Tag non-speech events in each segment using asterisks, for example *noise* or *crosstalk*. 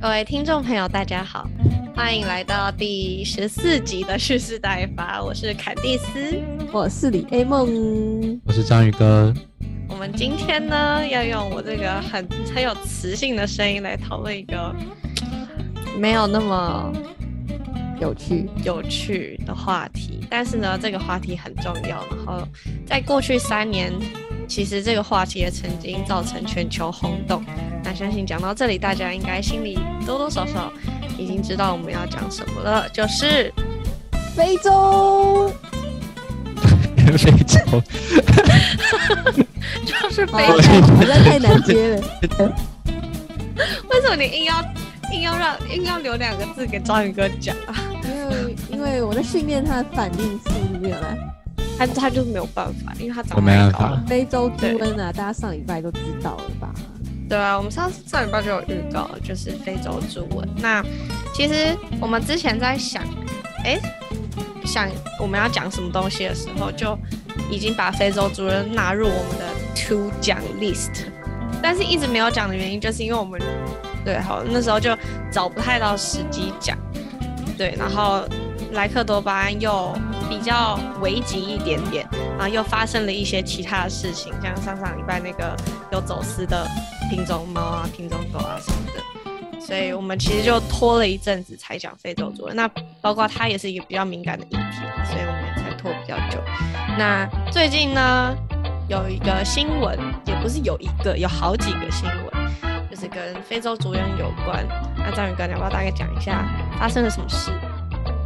各位听众朋友，大家好，欢迎来到第十四集的蓄势待发。我是凯蒂斯，我是李 A 梦，我是章鱼哥。我们今天呢，要用我这个很很有磁性的声音来讨论一个没有那么有趣有趣的话题。但是呢，这个话题很重要。然后在过去三年，其实这个话题也曾经造成全球轰动。那相信讲到这里，大家应该心里多多少少已经知道我们要讲什么了，就是非洲。非洲，*laughs* 就是非洲，实在太难接了。为什么你硬要硬要让硬要留两个字给章鱼哥讲啊？因为因为我在训练他的反应速度，没有来，他他就是没有办法，因为他长我没办法。非洲猪瘟啊，大家上礼拜都知道了吧？对啊，我们上次上礼拜就有预告，就是非洲猪瘟。那其实我们之前在想，哎，想我们要讲什么东西的时候，就已经把非洲猪瘟纳入我们的 to 讲 list，但是一直没有讲的原因，就是因为我们对好那时候就找不太到时机讲，对，然后莱克多巴胺又比较危急一点点，然后又发生了一些其他的事情，像上上礼拜那个有走私的。品种猫啊，品种狗啊什么的，所以我们其实就拖了一阵子才讲非洲猪瘟。那包括它也是一个比较敏感的议题，所以我们才拖比较久。那最近呢，有一个新闻，也不是有一个，有好几个新闻，就是跟非洲猪瘟有关。那张宇哥，你要不要大概讲一下发生了什么事？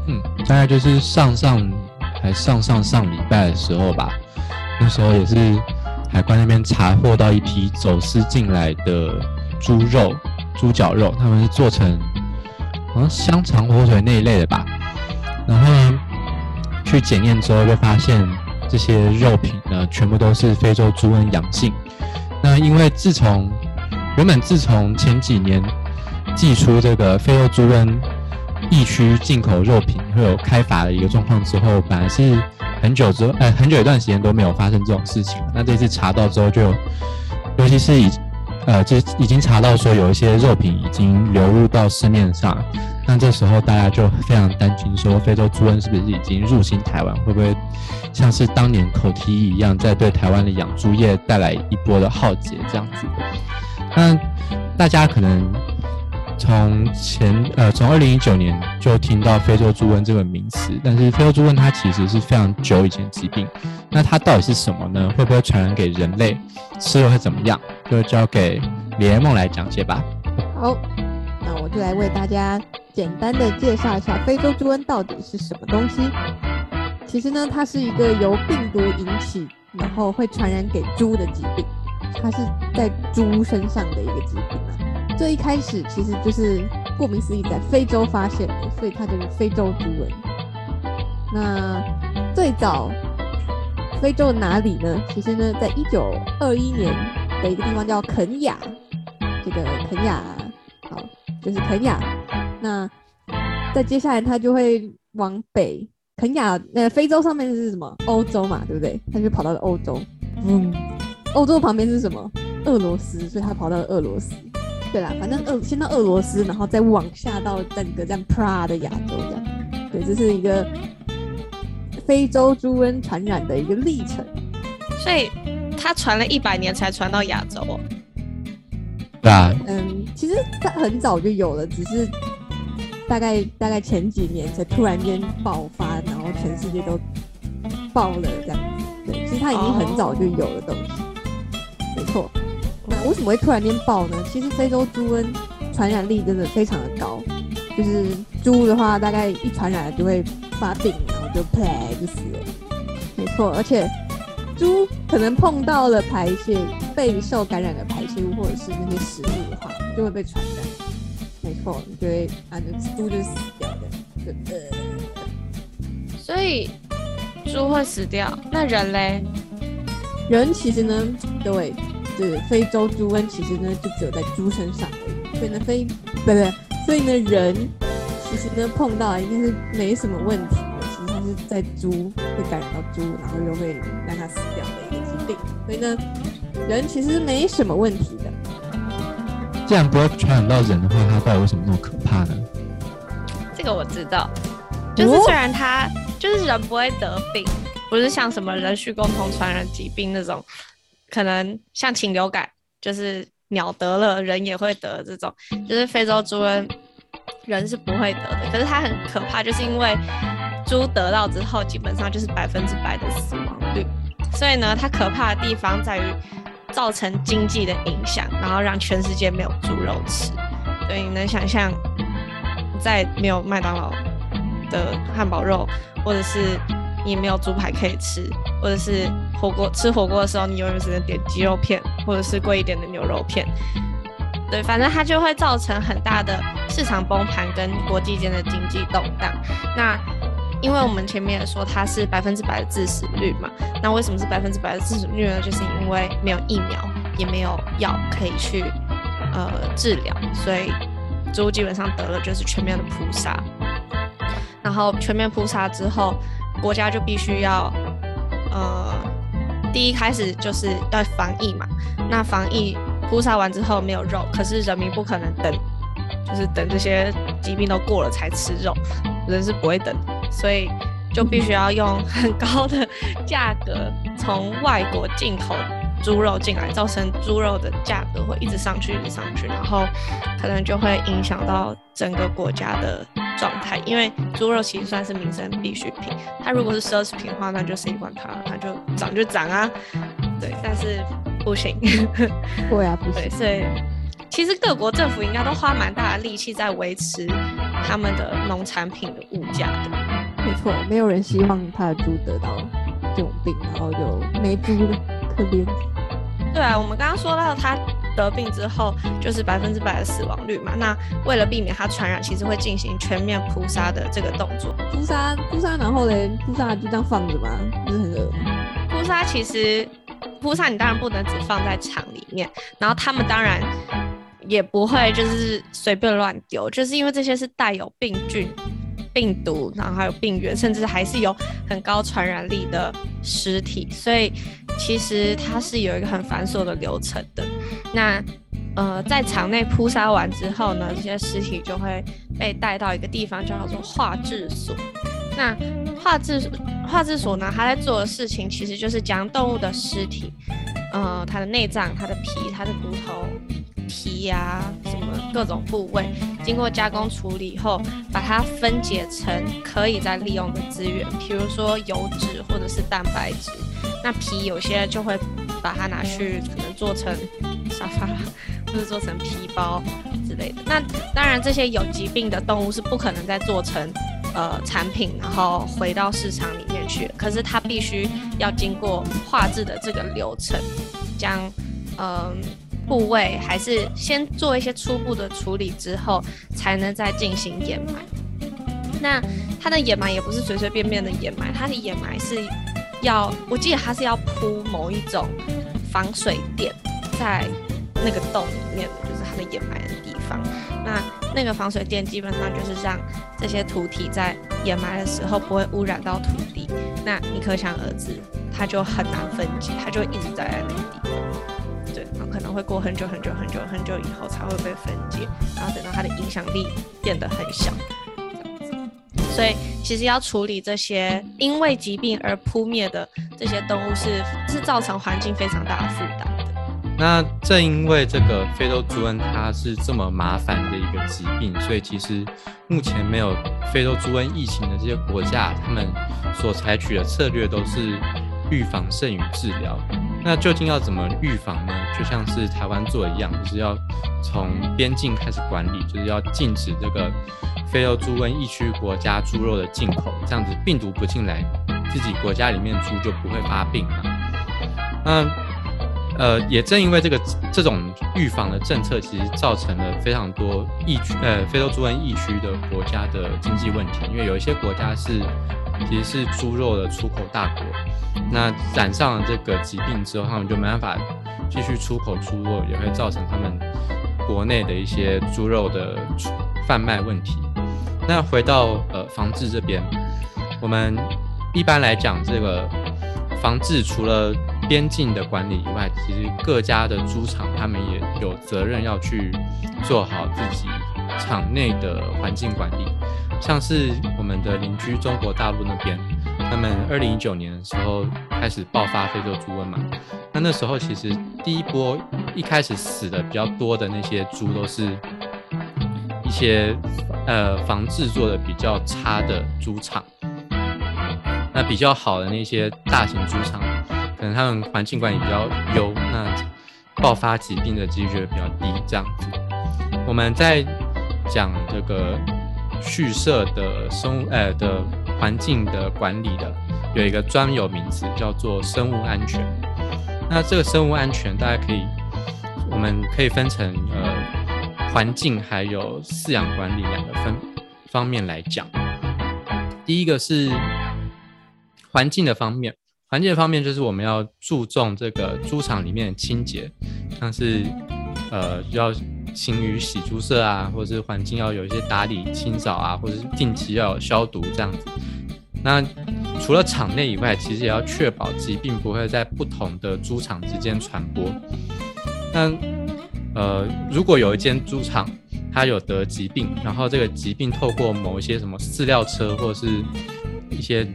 嗯，大概就是上上还上上上礼拜的时候吧，那时候也是。海关那边查获到一批走私进来的猪肉、猪脚肉，他们是做成好像香肠、火腿那一类的吧。然后呢，去检验之后就发现这些肉品呢，全部都是非洲猪瘟阳性。那因为自从原本自从前几年寄出这个非洲猪瘟疫区进口肉品会有开罚的一个状况之后，本来是。很久之后，哎，很久一段时间都没有发生这种事情。那这次查到之后，就尤其是已，呃，就已经查到说有一些肉品已经流入到市面上。那这时候大家就非常担心，说非洲猪瘟是不是已经入侵台湾？会不会像是当年口蹄疫一样，在对台湾的养猪业带来一波的浩劫这样子？那大家可能。从前呃，从二零一九年就听到非洲猪瘟这个名词，但是非洲猪瘟它其实是非常久以前疾病。那它到底是什么呢？会不会传染给人类？吃了会怎么样？就交给连梦来讲解吧。好，那我就来为大家简单的介绍一下非洲猪瘟到底是什么东西。其实呢，它是一个由病毒引起，然后会传染给猪的疾病。它是在猪身上的一个疾病啊。最一开始其实就是顾名思义，在非洲发现的，所以它就是非洲猪瘟。那最早非洲哪里呢？其实呢，在一九二一年的一个地方叫肯雅，这个肯雅，好，就是肯雅。那在接下来，它就会往北，肯雅，那非洲上面是什么？欧洲嘛，对不对？它就跑到了欧洲。嗯，欧洲旁边是什么？俄罗斯，所以它跑到了俄罗斯。对啦，反正俄先到俄罗斯，然后再往下到整个这样 Pra 的亚洲这样，对，这是一个非洲猪瘟传染的一个历程。所以它传了一百年才传到亚洲。对啊。嗯，其实它很早就有了，只是大概大概前几年才突然间爆发，然后全世界都爆了这样子。对，其实它已经很早就有了东西，没错。为什么会突然间爆呢？其实非洲猪瘟传染力真的非常的高，就是猪的话，大概一传染了就会发病，然后就啪就死了。没错，而且猪可能碰到了排泄被受感染的排泄物或者是那些食物的话，就会被传染。没错，就会啊，猪就死掉的。对呃，所以猪会死掉，那人嘞？人其实呢，各位。是非洲猪瘟，其实呢就只有在猪身上而已，所以呢非不对，所以呢人其实呢碰到应该是没什么问题的，其实它是在猪会感染到猪，然后又会让它死掉的一个疾病，所以呢人其实没什么问题的。既然不会传染到人的话，它到底为什么那么可怕呢？这个我知道，就是虽然它就是人不会得病，不是像什么人畜共同传染疾病那种，可能像禽流感，就是鸟得了人也会得这种，就是非洲猪瘟人是不会得的。可是它很可怕，就是因为猪得到之后，基本上就是百分之百的死亡率。所以呢，它可怕的地方在于造成经济的影响，然后让全世界没有猪肉吃。对，你能想象，在没有麦当劳的汉堡肉，或者是你没有猪排可以吃，或者是火锅吃火锅的时候，你永远只能点鸡肉片，或者是贵一点的牛肉片。对，反正它就会造成很大的市场崩盘跟国际间的经济动荡。那因为我们前面也说它是百分之百的致死率嘛，那为什么是百分之百的致死率呢？就是因为没有疫苗，也没有药可以去呃治疗，所以猪基本上得了就是全面的扑杀。然后全面扑杀之后，国家就必须要呃第一开始就是要防疫嘛，那防疫扑杀完之后没有肉，可是人民不可能等，就是等这些疾病都过了才吃肉，人是不会等。所以就必须要用很高的价格从外国进口猪肉进来，造成猪肉的价格会一直上去，一直上去，然后可能就会影响到整个国家的状态。因为猪肉其实算是民生必需品，它如果是奢侈品的话，那就谁管它？它就涨就涨啊，对，但是不行，对啊，不对，所以其实各国政府应该都花蛮大的力气在维持他们的农产品的物价的。没错，没有人希望他的猪得到这种病，然后就没猪了，可怜。对啊，我们刚刚说到他得病之后就是百分之百的死亡率嘛，那为了避免它传染，其实会进行全面扑杀的这个动作。扑杀，扑杀，然后嘞，扑杀就这样放着吗？不是很恶扑杀其实，扑杀你当然不能只放在厂里面，然后他们当然也不会就是随便乱丢，就是因为这些是带有病菌。病毒，然后还有病原，甚至还是有很高传染力的尸体，所以其实它是有一个很繁琐的流程的。那呃，在场内扑杀完之后呢，这些尸体就会被带到一个地方，叫做化制所。那化制化制所呢，它在做的事情其实就是将动物的尸体，呃，它的内脏、它的皮、它的骨头。皮呀，什么各种部位，经过加工处理以后，把它分解成可以再利用的资源，比如说油脂或者是蛋白质。那皮有些就会把它拿去可能做成沙发，或者做成皮包之类的。那当然，这些有疾病的动物是不可能再做成呃产品，然后回到市场里面去。可是它必须要经过化制的这个流程，将嗯。部位还是先做一些初步的处理之后，才能再进行掩埋。那它的掩埋也不是随随便便的掩埋，它的掩埋是要，我记得它是要铺某一种防水垫在那个洞里面，就是它的掩埋的地方。那那个防水垫基本上就是让这些土体在掩埋的时候不会污染到土地。那你可想而知，它就很难分解，它就一直在在那个地方。对，然后可能会过很久很久很久很久以后才会被分解，然后等到它的影响力变得很小，所以其实要处理这些因为疾病而扑灭的这些动物，是是造成环境非常大的负担。那正因为这个非洲猪瘟它是这么麻烦的一个疾病，所以其实目前没有非洲猪瘟疫情的这些国家，他们所采取的策略都是预防胜于治疗。那究竟要怎么预防呢？就像是台湾做的一样，就是要从边境开始管理，就是要禁止这个非洲猪瘟疫区国家猪肉的进口，这样子病毒不进来，自己国家里面猪就不会发病了。那呃，也正因为这个这种预防的政策，其实造成了非常多疫区呃非洲猪瘟疫区的国家的经济问题，因为有一些国家是其实是猪肉的出口大国。那染上了这个疾病之后，他们就没办法继续出口猪肉，也会造成他们国内的一些猪肉的贩卖问题。那回到呃防治这边，我们一般来讲，这个防治除了边境的管理以外，其实各家的猪场他们也有责任要去做好自己场内的环境管理。像是我们的邻居中国大陆那边，他们二零一九年的时候开始爆发非洲猪瘟嘛，那那时候其实第一波一开始死的比较多的那些猪都是一些呃防治做的比较差的猪场，那比较好的那些大型猪场，可能他们环境管理比较优，那爆发疾病的几率比较低。这样子，我们在讲这个。畜舍的生物呃的环境的管理的有一个专有名词叫做生物安全。那这个生物安全大家可以，我们可以分成环境还有饲养管理两个分方面来讲。第一个是环境的方面，环境的方面就是我们要注重这个猪场里面的清洁，像是呃要。勤于洗猪舍啊，或者是环境要有一些打理清扫啊，或者是定期要有消毒这样子。那除了场内以外，其实也要确保疾病不会在不同的猪场之间传播。那呃，如果有一间猪场它有得疾病，然后这个疾病透过某一些什么饲料车或者是一些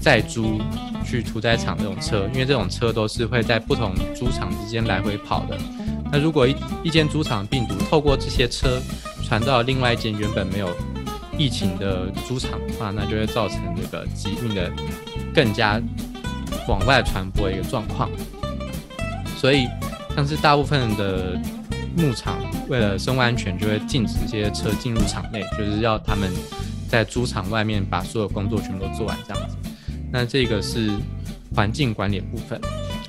载猪去屠宰场这种车，因为这种车都是会在不同猪场之间来回跑的。那如果一一间猪场病毒透过这些车传到另外一间原本没有疫情的猪场的话，那就会造成这个疾病的更加往外传播的一个状况。所以，像是大部分的牧场为了生物安全，就会禁止这些车进入场内，就是要他们在猪场外面把所有工作全部都做完这样子。那这个是环境管理部分。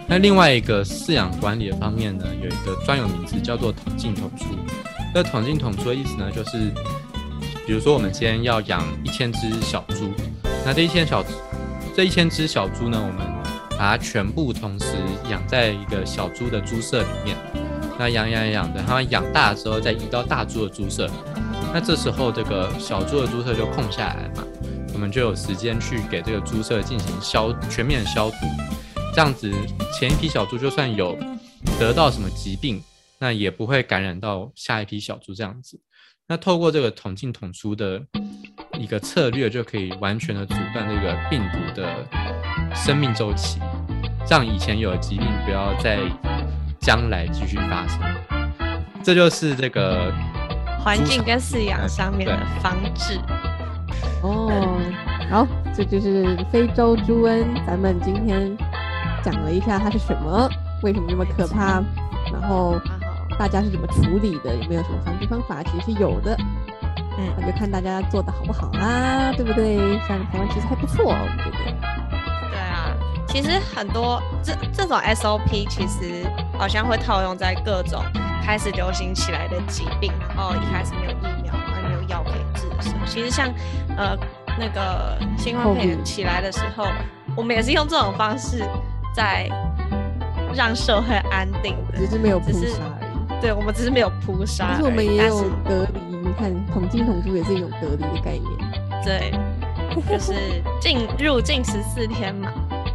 那另外一个饲养管理的方面呢，有一个专有名词叫做统进统出。那统进统出的意思呢，就是比如说我们今天要养一千只小猪，那这一千小这一千只小猪呢，我们把它全部同时养在一个小猪的猪舍里面。那养养养的，它养大之后再移到大猪的猪舍。那这时候这个小猪的猪舍就空下来了嘛，我们就有时间去给这个猪舍进行消全面消毒。这样子，前一批小猪就算有得到什么疾病，那也不会感染到下一批小猪。这样子，那透过这个统进统出的一个策略，就可以完全的阻断这个病毒的生命周期，让以前有的疾病不要再将来继续发生。这就是这个环境跟饲养上面的防治。哦，好，这就是非洲猪瘟，咱们今天。讲了一下它是什么，为什么那么可怕，然后大家是怎么处理的，有没有什么防治方法？其实是有的，嗯，那就看大家做的好不好啦，对不对？像台湾其实还不错，我觉得？对啊，其实很多这这种 SOP 其实好像会套用在各种开始流行起来的疾病，然后一开始没有疫苗，然后没有药可以治的时候，其实像呃那个新冠肺炎起来的时候，我们也是用这种方式。在让社会安定的，只是没有扑杀而已。对，我们只是没有扑杀，但是我们也有隔离。你看，统进统出也是一种隔离的概念。对，就是进入境十四天嘛，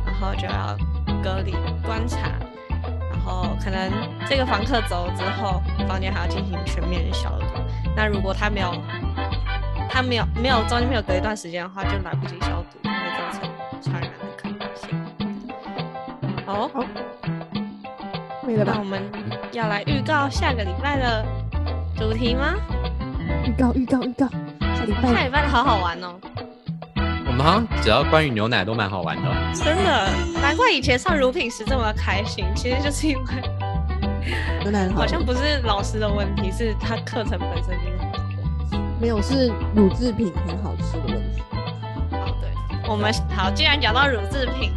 然后就要隔离观察，然后可能这个房客走了之后，房间还要进行全面的消毒。那如果他没有，他没有没有中间没有隔一段时间的话，就来不及消毒，会造成传染。好，没了吧？那我们要来预告下个礼拜的主题吗？预告，预告，预告，下礼拜，下礼拜的好好玩哦。我们好像只要关于牛奶都蛮好玩的。真的，难怪以前上乳品时这么开心，其实就是因为牛奶好像不是老师的问题，是他课程本身就很好。没有，是乳制品很好吃的问题。好，对，我们好，既然讲到乳制品，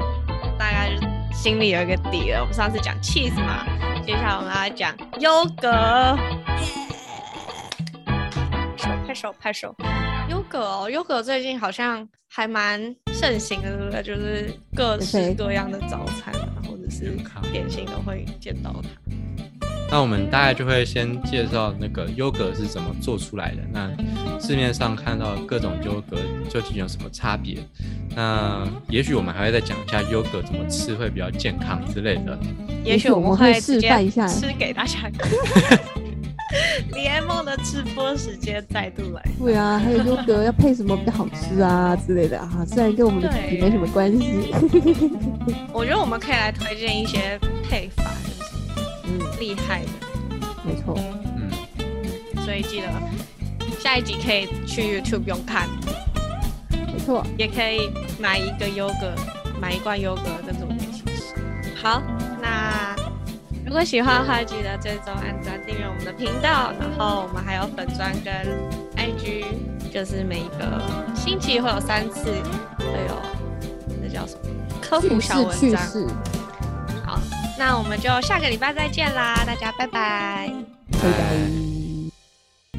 大概就。心里有一个底了。我们上次讲 cheese 嘛，接下来我们来讲优格。手拍手拍手，优格哦，优格最近好像还蛮盛行的，对不对？就是各式各样的早餐或者是点心都会见到它。那我们大概就会先介绍那个优格是怎么做出来的。那市面上看到各种优格究竟有什么差别？那也许我们还会再讲一下优格怎么吃会比较健康之类的。也许我们会示范一下吃给大家看。*laughs* *laughs* 李爱梦的吃播时间再度来，对啊，还有优格要配什么比较好吃啊 *laughs* 之类的啊，虽然跟我们的主题没什么关系。*laughs* 我觉得我们可以来推荐一些配法，就是嗯，厉害的。没错，嗯，所以记得下一集可以去 YouTube 用看，没错。也可以买一个优格，买一罐优格跟着我们一起吃。好，那如果喜欢的话，记得追踪、按赞、订阅我们的频道。然后我们还有粉砖跟 IG，就是每一个星期会有三次会有那叫什么科普小文章。好，那我们就下个礼拜再见啦，大家拜拜。拜拜。